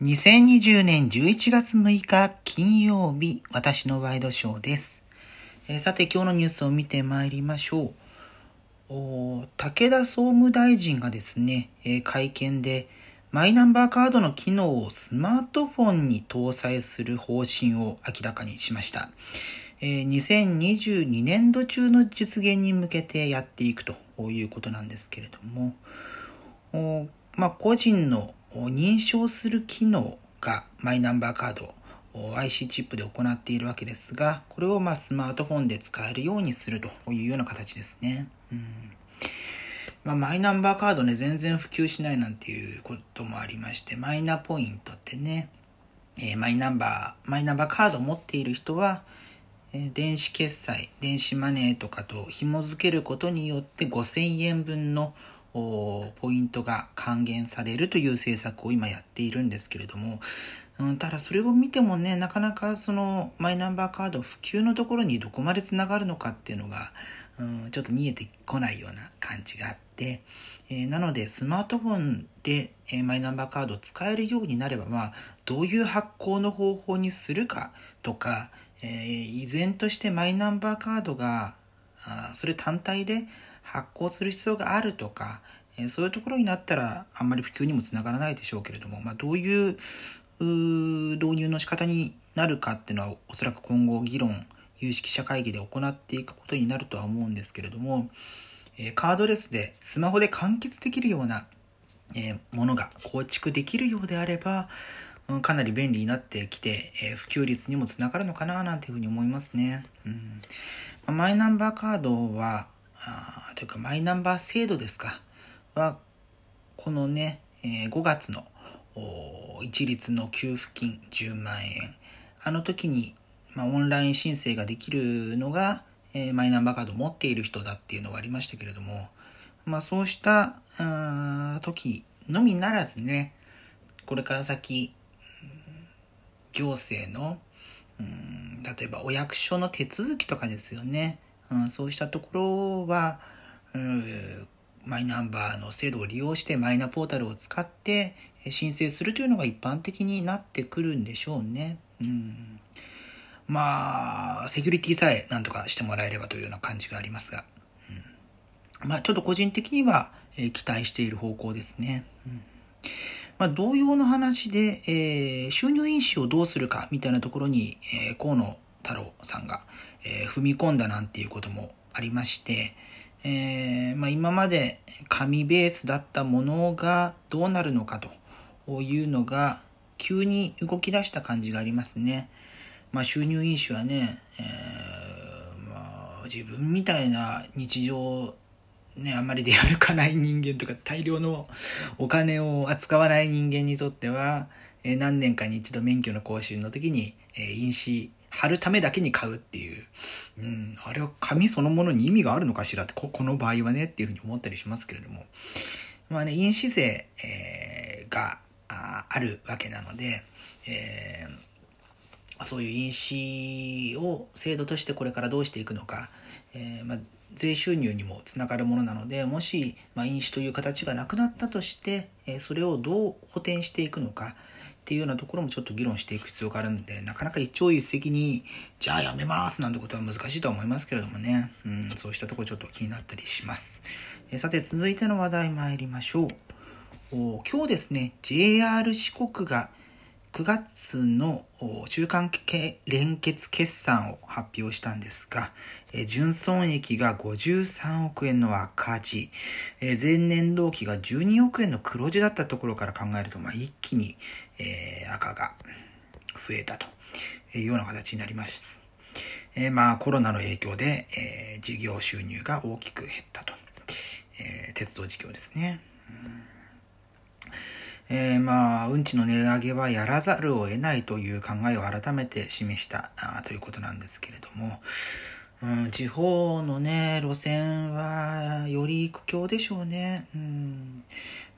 2020年11月6日金曜日、私のワイドショーです。えーさて今日のニュースを見てまいりましょう。武田総務大臣がですね、えー会見でマイナンバーカードの機能をスマートフォンに搭載する方針を明らかにしました。えー2022年度中の実現に向けてやっていくということなんですけれども、まあ、個人の認証する機能がマイナンバーカード IC チップで行っているわけですが、これをまスマートフォンで使えるようにするというような形ですね。うんまあ、マイナンバーカードね、全然普及しないなんていうこともありまして、マイナポイントってね、えーマイナンバー、マイナンバーカードを持っている人は、え電子決済、電子マネーとかと紐付けることによって5000円分のポイントが還元されるという政策を今やっているんですけれども、うん、ただそれを見てもね、なかなかそのマイナンバーカード普及のところにどこまでつながるのかっていうのが、うん、ちょっと見えてこないような感じがあって、えーなのでスマートフォンで、えーマイナンバーカードを使えるようになれば、まあ、どういう発行の方法にするかとか、えー依然としてマイナンバーカードがあそれ単体で発行する必要があるとか、えそういうところになったらあんまり普及にもつながらないでしょうけれども、まあ、どういう導入の仕方になるかっていうのはおそらく今後議論有識者会議で行っていくことになるとは思うんですけれども、えカードレスでスマホで完結できるような、えものが構築できるようであれば、うんかなり便利になってきて、え普及率にもつながるのかななんていうふうに思いますね。うんまマイナンバーカードはというかマイナンバー制度ですか。はこのね、え5月の一律の給付金10万円。あの時に、まあ、オンライン申請ができるのが、えマイナンバーカードを持っている人だっていうのはありましたけれども、まあ、そうしたあ時のみならずねこれから先行政のうん例えばお役所の手続きとかですよね、うん、そうしたところは、マイナンバーの制度を利用してマイナポータルを使って申請するというのが一般的になってくるんでしょうね。うん、まあセキュリティさえなんとかしてもらえればというような感じがありますが、うんまあちょっと個人的には、えー期待している方向ですね。うんまあ、同様の話で、えー収入印紙をどうするかみたいなところに、えー河野太郎さんが、えー踏み込んだなんていうこともありまして、えーまあ、今まで紙ベースだったものがどうなるのかというのが急に動き出した感じがありますね。まあ、収入印紙はね、えーまあ、自分みたいな日常ね、あんまり出歩かない人間とか大量のお金を扱わない人間にとっては、え何年かに一度免許の更新の時に、えー印紙貼るためだけに買うっていう、うん、あれは紙そのものに意味があるのかしらってここの場合はねっていうふうに思ったりしますけれども。まあね印紙税、えーがあるわけなので、えーそういう印紙を制度としてこれからどうしていくのか、えーまあ、税収入にもつながるものなのでもし、まあ、印紙という形がなくなったとして、えそれをどう補填していくのかっていうようなところもちょっと議論していく必要があるんでなかなか一朝一夕にじゃあやめますなんてことは難しいとは思いますけれどもね、うん、そうしたところちょっと気になったりします、えさて続いての話題参りましょう。お今日ですね JR 四国が9月の中間連結決算を発表したんですが、純損益が53億円の赤字、前年同期が12億円の黒字だったところから考えると、まあ、一気に、赤が増えたというような形になります。えまあコロナの影響で、事業収入が大きく減ったと。鉄道事業ですね。えーまあ、運賃の値上げはやらざるを得ないという考えを改めて示したということなんですけれども、うん、地方のね、路線はより苦境でしょうね。うん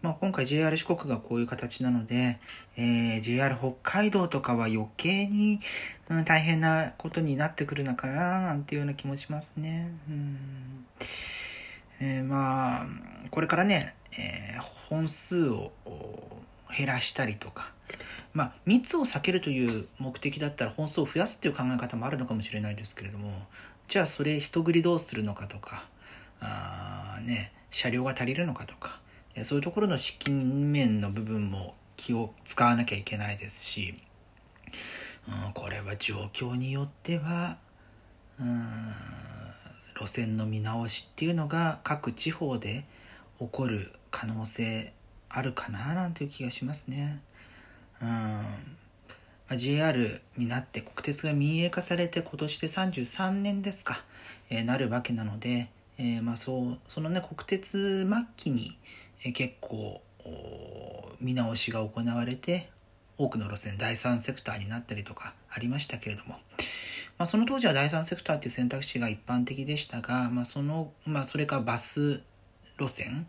まあ、今回 JR 四国がこういう形なので、えー JR 北海道とかは余計に、うん、大変なことになってくるのかななんていうような気もしますね。うんえーまあこれからね、えー本数を減らしたりとか、まあ、密を避けるという目的だったら本数を増やすっていう考え方もあるのかもしれないですけれどもじゃあそれ人繰りどうするのかとかあ、ね、車両が足りるのかとかそういうところの資金面の部分も気を使わなきゃいけないですし、うん、これは状況によってはうん路線の見直しっていうのが各地方で起こる可能性あるかななんていう気がしますね。うん、JR になって国鉄が民営化されて今年で33年ですか、えー、なるわけなので、えー、まあそうそのね国鉄末期に、えー、結構見直しが行われて多くの路線第三セクターになったりとかありましたけれども、まあ、その当時は第三セクターっていう選択肢が一般的でしたが、まあそのまあ、それかバス路線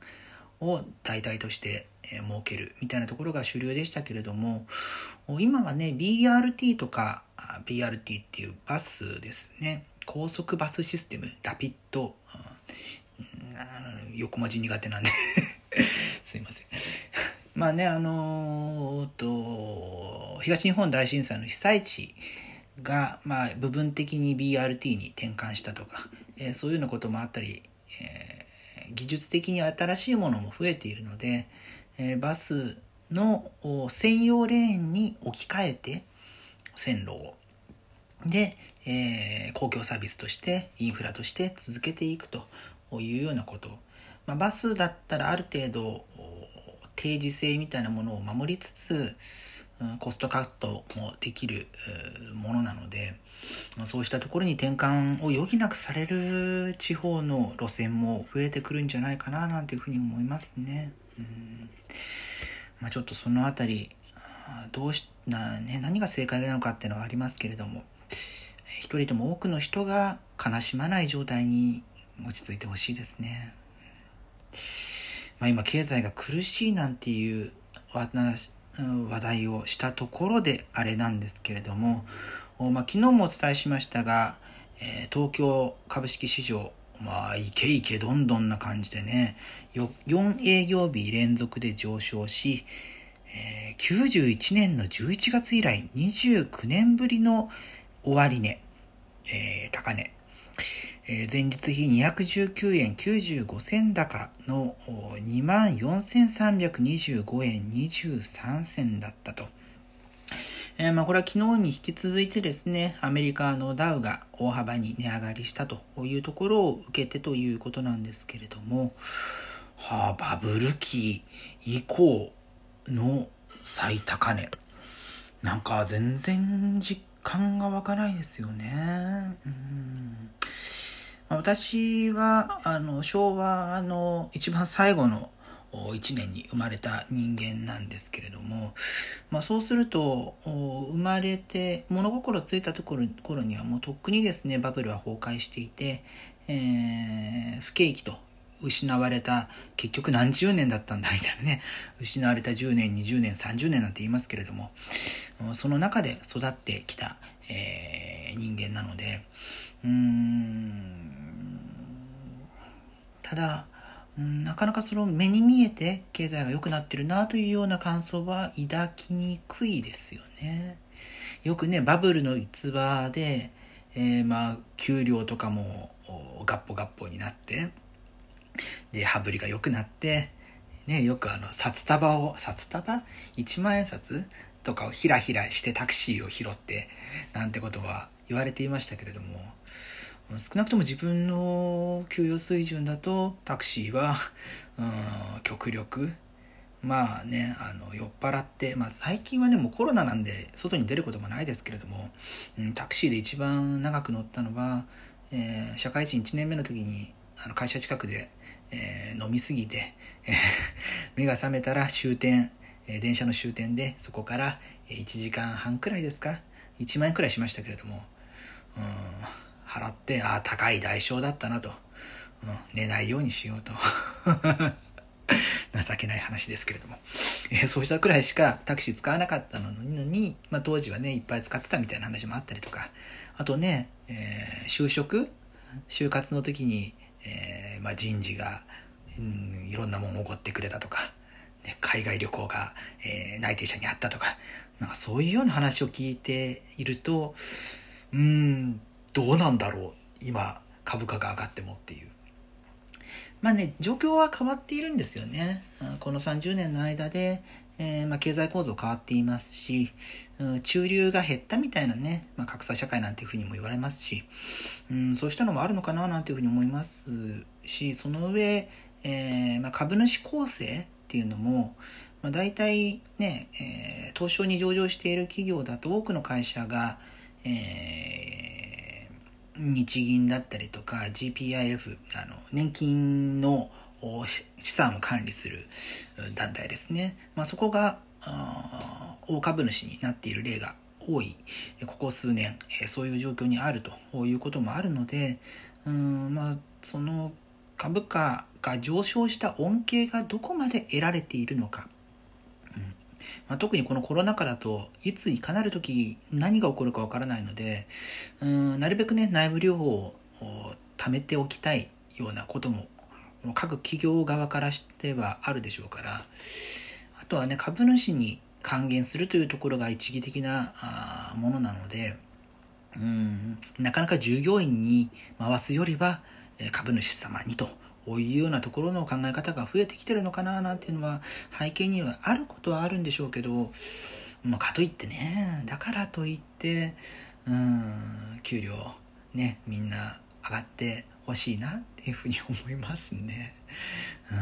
を代替として設けるみたいなところが主流でしたけれども今はね BRT とか BRT っていうバスですね。高速バスシステムラピッド、うん、横文字苦手なんで。すいません。まあねあのー、と東日本大震災の被災地が、まあ、部分的に BRT に転換したとか、えー、そういうようなこともあったり、えー技術的に新しいものも増えているので、えバスの専用レーンに置き換えて線路を。で、えー、公共サービスとしてインフラとして続けていくというようなこと、まあ、バスだったらある程度定時性みたいなものを守りつつコストカットもできるものなのでそうしたところに転換を余儀なくされる地方の路線も増えてくるんじゃないかななんていうふうに思いますね。うんまあ、ちょっとそのあたりどうしな、ね、何が正解なのかっていうのはありますけれども一人でも多くの人が悲しまない状態に落ち着いてほしいですね。まあ、今経済が苦しいなんていう話題をしたところであれなんですけれども、まあ、昨日もお伝えしましたが、えー、東京株式市場、まあ、いけいけどんどんな感じでね、4営業日連続で上昇し、えー、91年の11月以来29年ぶりの終値、えー、高値、え、前日比219円95銭高の24,325円23銭だったと。えー、まあ、これは昨日に引き続いてですね、アメリカのダウが大幅に値上がりしたというところを受けてということなんですけれども、はあ、バブル期以降の最高値。なんか全然実感が湧かないですよね。うん私はあの昭和の一番最後の1年に生まれた人間なんですけれども、まあ、そうすると生まれて物心ついたところ頃にはもうとっくにですねバブルは崩壊していて、えー、不景気と失われた結局何十年だったんだみたいなね失われた10年20年30年なんて言いますけれどもその中で育ってきた、えー、人間なのでうーんただなかなかその目に見えて経済が良くなってるなというような感想は抱きにくいですよね。よくね、バブルの逸話で、えー、まあ、給料とかもガッポガッポになって、で、羽振りが良くなって、ね、よくあの、札束を、札束 ?1 万円札とかをひらひらしてタクシーを拾って、なんてことは言われていましたけれども、少なくとも自分の給与水準だとタクシーは、うん、極力まあねあの酔っ払って、まあ、最近はねもうコロナなんで外に出ることもないですけれども、うん、タクシーで一番長く乗ったのは、えー、社会人1年目の時にあの会社近くで、えー、飲みすぎて、えー、目が覚めたら終点、え電車の終点でそこから1時間半くらいですか？1万円くらいしましたけれども、うん。払って、ああ、高い代償だったなと。うん、寝ないようにしようと。情けない話ですけれども。えー、そうしたくらいしかタクシー使わなかったのに、まあ、当時はね、いっぱい使ってたみたいな話もあったりとか、あとね、えー、就職？就活の時に、えー、まあ、人事が、うん、いろんなもんおごってくれたとか、ね、海外旅行が、え、内定者にあったとか、なんかそういうような話を聞いていると、うん、どうなんだろう。今、株価が上がってもっていう。まあね、状況は変わっているんですよね。この30年の間で、えー、まあ、経済構造変わっていますし、中流が減ったみたいなね、まあ、格差社会なんていうふうにも言われますし、うん、そうしたのもあるのかななんていうふうに思いますし、その上、えー、まあ、株主構成っていうのも、まあ、大体ね、えー、東証に上場している企業だと多くの会社が、えー、日銀だったりとか GPIF あの年金の資産を管理する団体ですね、まあ、そこが大株主になっている例が多い。ここ数年そういう状況にあるということもあるのでうんまあその株価が上昇した恩恵がどこまで得られているのか、まあ、特にこのコロナ禍だといついかなる時何が起こるかわからないのでうんなるべくね内部留保を貯めておきたいようなことも各企業側からしてはあるでしょうからあとはね株主に還元するというところが一義的なあものなのでうんなかなか従業員に回すよりは株主様にとこういうようなところの考え方が増えてきてるのかななんていうのは背景にはあることはあるんでしょうけど、まあ、かといってねだからといってうん給料ねみんな上がってほしいなっていうふうに思いますね。うん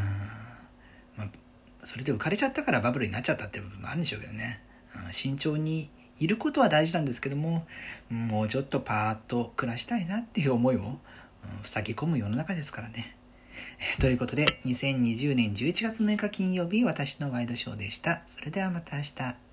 まあ、それで浮かれちゃったからバブルになっちゃったって部分もあるんでしょうけどね。うん、慎重にいることは大事なんですけどももうちょっとパーッと暮らしたいなっていう思いも、うん、塞ぎ込む世の中ですからね。ということで2020年11月6日金曜日私のワイドショーでした。それではまた明日。